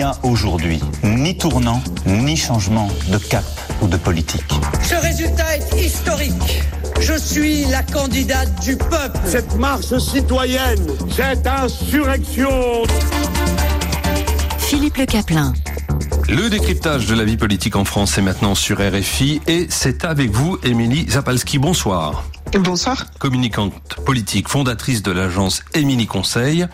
n'y a aujourd'hui ni tournant, ni changement de cap ou de politique. Ce résultat est historique. Je suis la candidate du peuple. Cette marche citoyenne, cette insurrection. Philippe Le Caplin. Le décryptage de la vie politique en France est maintenant sur RFI et c'est avec vous, Émilie Zapalski. Bonsoir. Bonsoir. Communicante politique, fondatrice de l'agence Émilie Conseil.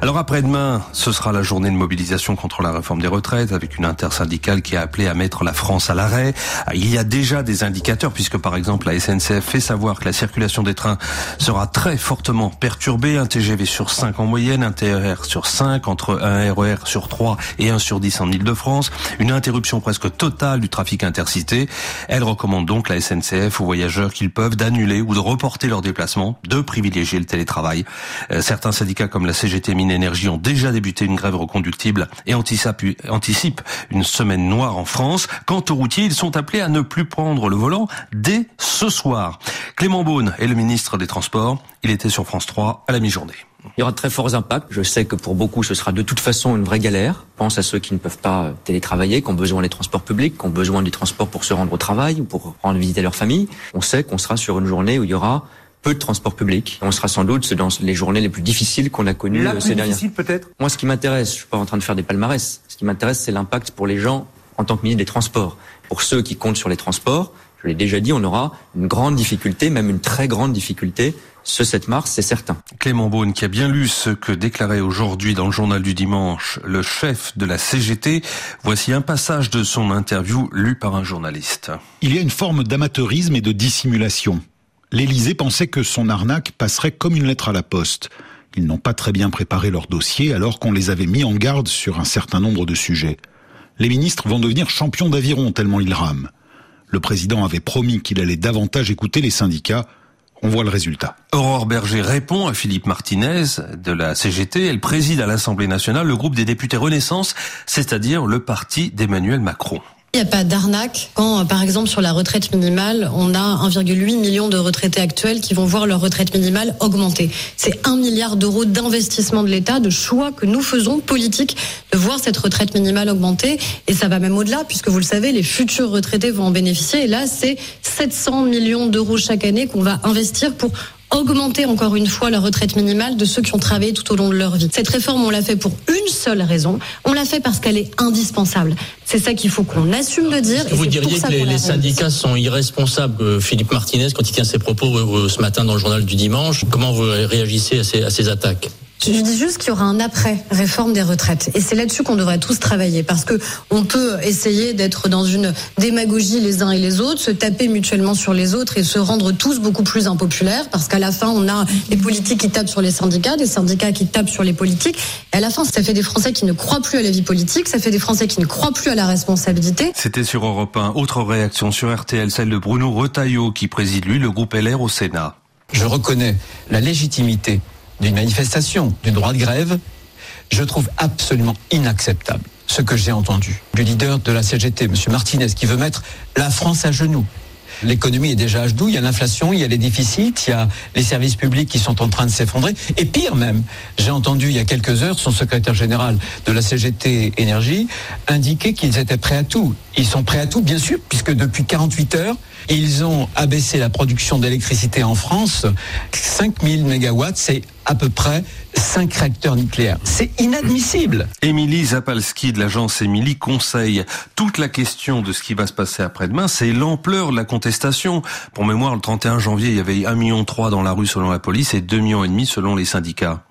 Alors après-demain, ce sera la journée de mobilisation contre la réforme des retraites avec une intersyndicale qui a appelé à mettre la France à l'arrêt. Il y a déjà des indicateurs puisque par exemple la SNCF fait savoir que la circulation des trains sera très fortement perturbée. Un TGV sur 5 en moyenne, un TER sur 5, entre un RER sur 3 et 1 sur 10 en Ile-de-France. Une interruption presque totale du trafic intercité. Elle recommande donc la SNCF aux voyageurs qu'ils peuvent d'annuler ou de reporter leurs déplacements, de privilégier le télétravail. Euh, certains syndicats comme la CGT Mine Énergie ont déjà débuté une grève reconductible et anticipent une semaine noire en France. Quant aux routiers, ils sont appelés à ne plus prendre le volant dès ce soir. Clément Beaune est le ministre des Transports. Il était sur France 3 à la mi-journée. Il y aura de très forts impacts. Je sais que pour beaucoup, ce sera de toute façon une vraie galère. pense à ceux qui ne peuvent pas télétravailler, qui ont besoin des transports publics, qui ont besoin des transports pour se rendre au travail ou pour rendre visiter leur famille. On sait qu'on sera sur une journée où il y aura peu de transports publics. On sera sans doute dans les journées les plus difficiles qu'on a connues La ces plus dernières. difficile peut-être? Moi, ce qui m'intéresse, je suis pas en train de faire des palmarès. Ce qui m'intéresse, c'est l'impact pour les gens en tant que ministre des Transports. Pour ceux qui comptent sur les transports, je l'ai déjà dit, on aura une grande difficulté, même une très grande difficulté ce 7 mars, c'est certain. Clément Beaune qui a bien lu ce que déclarait aujourd'hui dans le journal du dimanche le chef de la CGT. Voici un passage de son interview lu par un journaliste. Il y a une forme d'amateurisme et de dissimulation. L'Élysée pensait que son arnaque passerait comme une lettre à la poste. Ils n'ont pas très bien préparé leur dossier alors qu'on les avait mis en garde sur un certain nombre de sujets. Les ministres vont devenir champions d'aviron tellement ils rament. Le président avait promis qu'il allait davantage écouter les syndicats. On voit le résultat. Aurore Berger répond à Philippe Martinez de la CGT. Elle préside à l'Assemblée nationale le groupe des députés Renaissance, c'est-à-dire le parti d'Emmanuel Macron. Il n'y a pas d'arnaque quand, par exemple, sur la retraite minimale, on a 1,8 million de retraités actuels qui vont voir leur retraite minimale augmenter. C'est un milliard d'euros d'investissement de l'État, de choix que nous faisons politiques, de voir cette retraite minimale augmenter. Et ça va même au-delà, puisque vous le savez, les futurs retraités vont en bénéficier. Et là, c'est 700 millions d'euros chaque année qu'on va investir pour augmenter encore une fois la retraite minimale de ceux qui ont travaillé tout au long de leur vie. Cette réforme, on l'a fait pour une seule raison. On l'a fait parce qu'elle est indispensable. C'est ça qu'il faut qu'on assume de dire. Que vous diriez que les, les syndicats sont irresponsables, euh, Philippe Martinez, quand il tient ses propos euh, ce matin dans le journal du dimanche? Comment vous réagissez à ces, à ces attaques? Je dis juste qu'il y aura un après réforme des retraites et c'est là-dessus qu'on devrait tous travailler parce que on peut essayer d'être dans une démagogie les uns et les autres, se taper mutuellement sur les autres et se rendre tous beaucoup plus impopulaires parce qu'à la fin on a des politiques qui tapent sur les syndicats, des syndicats qui tapent sur les politiques et à la fin ça fait des Français qui ne croient plus à la vie politique, ça fait des Français qui ne croient plus à la responsabilité. C'était sur Europe 1. Autre réaction sur RTL, celle de Bruno Retailleau qui préside lui le groupe LR au Sénat. Je reconnais la légitimité d'une manifestation, du droit de grève, je trouve absolument inacceptable ce que j'ai entendu du leader de la CGT, M. Martinez, qui veut mettre la France à genoux. L'économie est déjà à genoux, il y a l'inflation, il y a les déficits, il y a les services publics qui sont en train de s'effondrer. Et pire même, j'ai entendu il y a quelques heures son secrétaire général de la CGT Énergie indiquer qu'ils étaient prêts à tout. Ils sont prêts à tout, bien sûr, puisque depuis 48 heures, ils ont abaissé la production d'électricité en France. 5000 mégawatts, c'est à peu près 5 réacteurs nucléaires. C'est inadmissible. Émilie Zapalski de l'agence Émilie conseille. Toute la question de ce qui va se passer après-demain, c'est l'ampleur de la contestation. Pour mémoire, le 31 janvier, il y avait 1,3 million dans la rue selon la police et 2,5 millions selon les syndicats.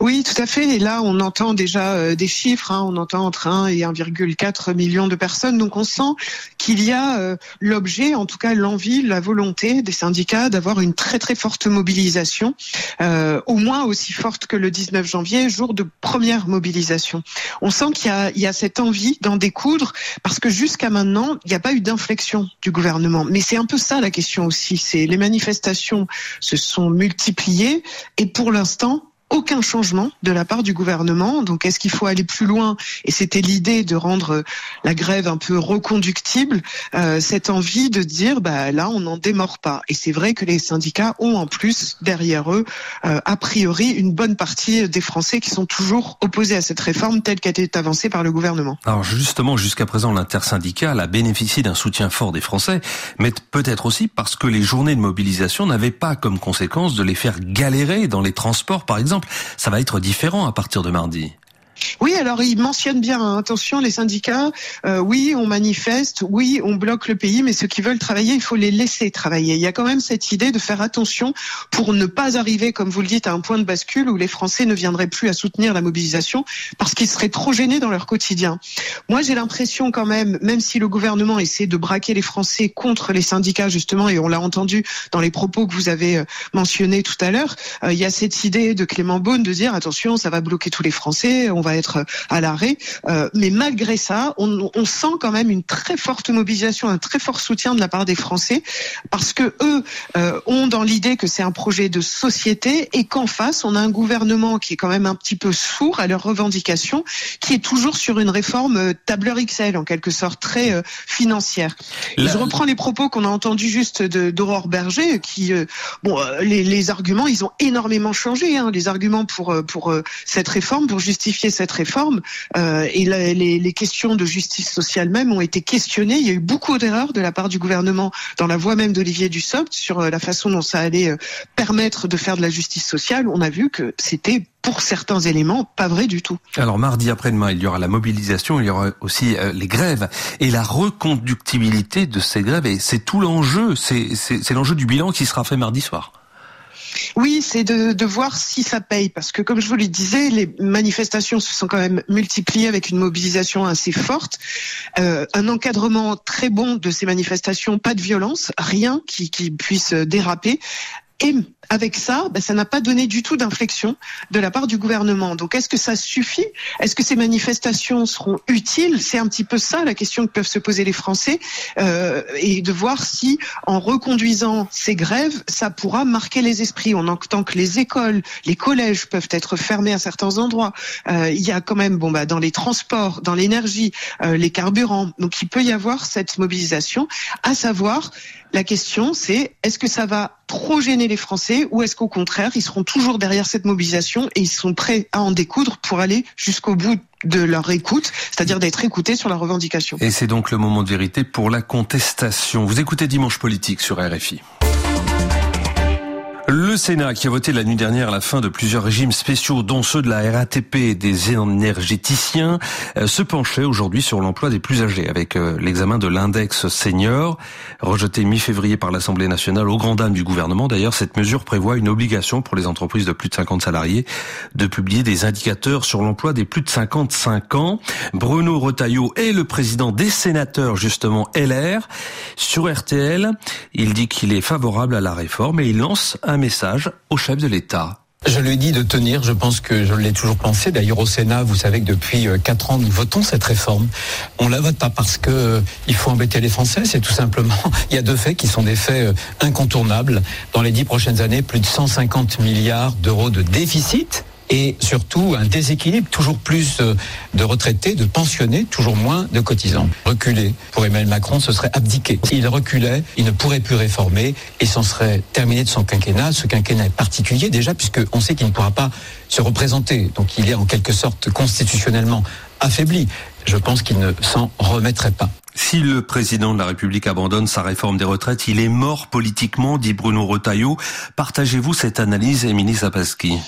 Oui, tout à fait. Et là, on entend déjà euh, des chiffres. Hein. On entend entre 1 et 1,4 million de personnes. Donc, on sent qu'il y a euh, l'objet, en tout cas l'envie, la volonté des syndicats d'avoir une très très forte mobilisation, euh, au moins aussi forte que le 19 janvier, jour de première mobilisation. On sent qu'il y, y a, cette envie d'en découdre parce que jusqu'à maintenant, il n'y a pas eu d'inflexion du gouvernement. Mais c'est un peu ça la question aussi. C'est les manifestations se sont multipliées et pour l'instant, aucun changement de la part du gouvernement. Donc est-ce qu'il faut aller plus loin? Et c'était l'idée de rendre la grève un peu reconductible, euh, cette envie de dire bah là on n'en démord pas. Et c'est vrai que les syndicats ont en plus derrière eux euh, a priori une bonne partie des Français qui sont toujours opposés à cette réforme telle qu'elle été avancée par le gouvernement. Alors justement, jusqu'à présent, l'intersyndical a bénéficié d'un soutien fort des Français, mais peut-être aussi parce que les journées de mobilisation n'avaient pas comme conséquence de les faire galérer dans les transports, par exemple. Ça va être différent à partir de mardi. Oui, alors il mentionne bien, hein, attention, les syndicats, euh, oui, on manifeste, oui, on bloque le pays, mais ceux qui veulent travailler, il faut les laisser travailler. Il y a quand même cette idée de faire attention pour ne pas arriver, comme vous le dites, à un point de bascule où les Français ne viendraient plus à soutenir la mobilisation parce qu'ils seraient trop gênés dans leur quotidien. Moi, j'ai l'impression quand même, même si le gouvernement essaie de braquer les Français contre les syndicats, justement, et on l'a entendu dans les propos que vous avez euh, mentionnés tout à l'heure, euh, il y a cette idée de Clément Beaune de dire, attention, ça va bloquer tous les Français, on va être à l'arrêt. Euh, mais malgré ça, on, on, sent quand même une très forte mobilisation, un très fort soutien de la part des Français, parce que eux euh, ont dans l'idée que c'est un projet de société et qu'en face, on a un gouvernement qui est quand même un petit peu sourd à leurs revendications, qui est toujours sur une réforme euh, tableur XL en quelque sorte très euh, financière. Je reprends les propos qu'on a entendus juste d'Aurore Berger, qui bon, les, les, arguments, ils ont énormément changé. Hein, les arguments pour pour cette réforme, pour justifier cette réforme euh, et les, questions de justice sociale même ont été questionnées. Il y a eu beaucoup d'erreurs de la part du gouvernement dans la voix même d'Olivier Dussopt sur euh, la façon dont ça allait euh, permettre de faire de la justice sociale. On a vu que c'était pour certains éléments, pas vrai du tout. Alors mardi après-demain, il y aura la mobilisation, il y aura aussi les grèves et la reconductibilité de ces grèves. C'est tout l'enjeu, c'est l'enjeu du bilan qui sera fait mardi soir. Oui, c'est de, voir si ça paye, parce que comme je vous le disais, les manifestations se sont quand même multipliées avec une mobilisation assez forte, euh, un encadrement très bon de ces manifestations, pas de violence, rien qui puisse déraper, et avec ça, ben, ça n'a pas donné du tout d'inflexion de la part du gouvernement. Donc est-ce que ça suffit? Est-ce que ces manifestations seront utiles? C'est un petit peu ça la question que peuvent se poser les Français euh, et de voir si en reconduisant ces grèves, ça pourra marquer les esprits. On entend que les écoles, les collèges peuvent être fermés à certains endroits. Euh, il y a quand même, bon bah dans les transports, dans l'énergie, euh, les carburants. Donc il peut y avoir cette mobilisation. À savoir, la question c'est est-ce que ça va trop gêner les Français ou est-ce qu'au contraire, ils seront toujours derrière cette mobilisation et ils sont prêts à en découdre pour aller jusqu'au bout de leur écoute, c'est-à-dire d'être écoutés sur la revendication. Et c'est donc le moment de vérité pour la contestation. Vous écoutez Dimanche Politique sur RFI. Sénat, qui a voté la nuit dernière la fin de plusieurs régimes spéciaux, dont ceux de la RATP et des énergéticiens, euh, se penchait aujourd'hui sur l'emploi des plus âgés, avec euh, l'examen de l'index senior. Rejeté mi-février par l'Assemblée nationale au grand dam du gouvernement, d'ailleurs, cette mesure prévoit une obligation pour les entreprises de plus de 50 salariés de publier des indicateurs sur l'emploi des plus de 55 ans. Bruno Retailleau est le président des sénateurs, justement, LR. Sur RTL, il dit qu'il est favorable à la réforme et il lance un message au chef de l'État. Je lui ai dit de tenir, je pense que je l'ai toujours pensé. D'ailleurs au Sénat, vous savez que depuis euh, quatre ans, nous votons cette réforme. On la vote pas parce que euh, il faut embêter les Français, c'est tout simplement, il y a deux faits qui sont des faits euh, incontournables. Dans les dix prochaines années, plus de 150 milliards d'euros de déficit et surtout un déséquilibre, toujours plus euh, de retraités, de pensionnés, toujours moins de cotisants. Reculer pour Emmanuel Macron, ce serait abdiquer. S'il reculait, il ne pourrait plus réformer et s'en serait terminé de son quinquennat. Ce quinquennat est particulier déjà puisqu'on sait qu'il ne pourra pas se représenter. Donc il est en quelque sorte constitutionnellement affaibli. Je pense qu'il ne s'en remettrait pas. Si le président de la République abandonne sa réforme des retraites, il est mort politiquement, dit Bruno Retailleau. Partagez-vous cette analyse, Émilie Zapaski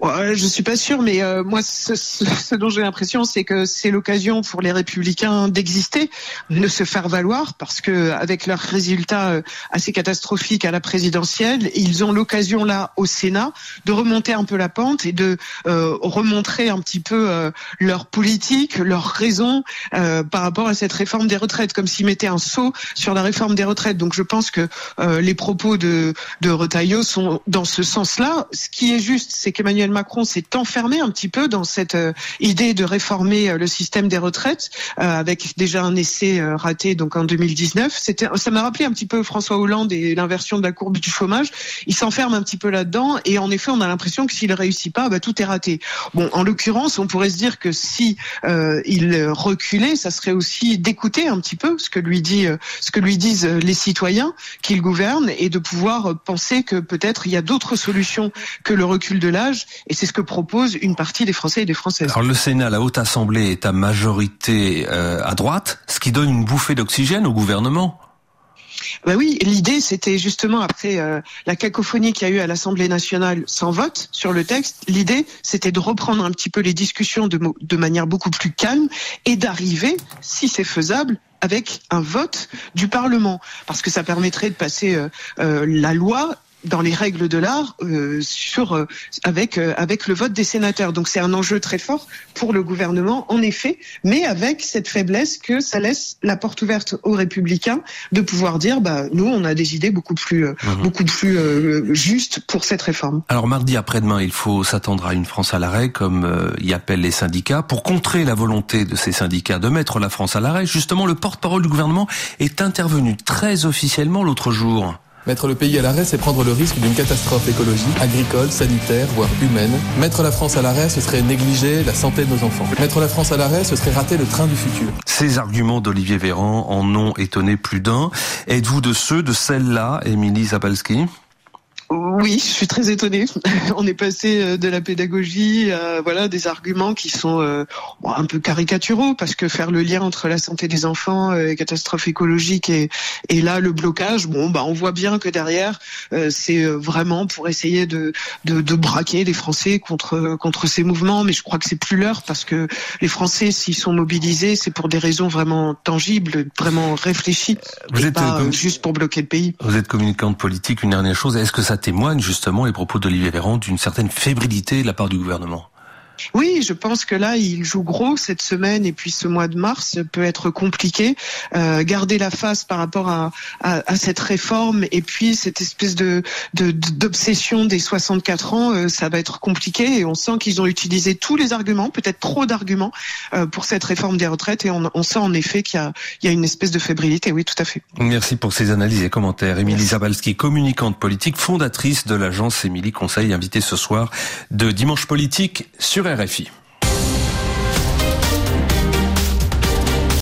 Ouais, je suis pas sûre, mais euh, moi, ce, ce, dont j'ai l'impression, c'est que c'est l'occasion pour les Républicains d'exister, de se faire valoir, parce que avec leurs résultats euh, assez catastrophiques à la présidentielle, ils ont l'occasion là au Sénat de remonter un peu la pente et de euh, remontrer un petit peu euh, leur politique, leurs raisons par rapport à cette réforme des retraites, comme s'ils mettaient un saut sur la réforme des retraites. Donc, je pense que les propos de, de Retailleau sont dans ce sens-là. Ce qui est juste, c'est qu'Emmanuel Emmanuel Macron s'est enfermé un petit peu dans cette idée de réformer le système des retraites, avec déjà un essai raté donc en 2019. C'était, ça m'a rappelé un petit peu François Hollande et l'inversion de la courbe du chômage. Il s'enferme un petit peu là-dedans et en effet, on a l'impression que s'il réussit pas, bah, tout est raté. Bon, en l'occurrence, on pourrait se dire que si il reculait, ça serait aussi d'écouter un petit peu ce que lui dit, ce que lui disent les citoyens qu'il gouverne et de pouvoir penser que peut-être il y a d'autres solutions que le recul de l'âge et c'est ce que propose une partie des Français et des Françaises. Alors le Sénat, la Haute Assemblée est à majorité euh, à droite, ce qui donne une bouffée d'oxygène au gouvernement. Bah oui, l'idée c'était justement après euh, la cacophonie qu'il y a eu à l'Assemblée nationale sans vote sur le texte, l'idée c'était de reprendre un petit peu les discussions de, de manière beaucoup plus calme et d'arriver, si c'est faisable, avec un vote du Parlement, parce que ça permettrait de passer euh, euh, la loi dans les règles de l'art euh, sur euh, avec euh, avec le vote des sénateurs. Donc c'est un enjeu très fort pour le gouvernement en effet, mais avec cette faiblesse que ça laisse la porte ouverte aux républicains de pouvoir dire bah nous on a des idées beaucoup plus mhm. beaucoup plus justes pour cette réforme. Alors mardi après-demain, il faut s'attendre à une France à l'arrêt comme y appellent les syndicats pour contrer la volonté de ces syndicats de mettre la France à l'arrêt. Justement, le porte-parole du gouvernement est intervenu très officiellement l'autre jour. Mettre le pays à l'arrêt, c'est prendre le risque d'une catastrophe écologique, agricole, sanitaire, voire humaine. Mettre la France à l'arrêt, ce serait négliger la santé de nos enfants. Mettre la France à l'arrêt, ce serait rater le train du futur. Ces arguments d'Olivier Véran en ont étonné plus d'un. Êtes-vous de ceux, de celle-là, Émilie Zabalski? Oui, je suis très étonnée. On est passé euh, de la pédagogie à voilà des arguments qui sont euh, un peu caricaturaux parce que faire le lien entre la santé des enfants, et catastrophe écologique et, et là le blocage, bon bah on voit bien que derrière euh, c'est vraiment pour essayer de, de, de braquer les Français contre contre ces mouvements, mais je crois que c'est plus l'heure parce que les Français s'ils sont mobilisés, c'est pour des raisons vraiment tangibles, vraiment réfléchies, vous êtes pas juste pour bloquer le pays. Vous êtes communicante politique. Une dernière chose, est-ce que ça témoigne justement les propos d'Olivier Véran d'une certaine fébrilité de la part du gouvernement. Oui, je pense que là, il joue gros cette semaine et puis ce mois de mars peut être compliqué. Euh, garder la face par rapport à, à, cette réforme et puis cette espèce de d'obsession des 64 ans, euh, ça va être compliqué et on sent qu'ils ont utilisé tous les arguments, peut-être trop d'arguments euh, pour cette réforme des retraites et on, on sent en effet qu'il y a, il y a une espèce de fébrilité. Oui, tout à fait. Merci pour ces analyses et commentaires. Émilie Zabalski, communicante politique, fondatrice de l'agence Émilie Conseil, invitée ce soir de Dimanche Politique sur RFI.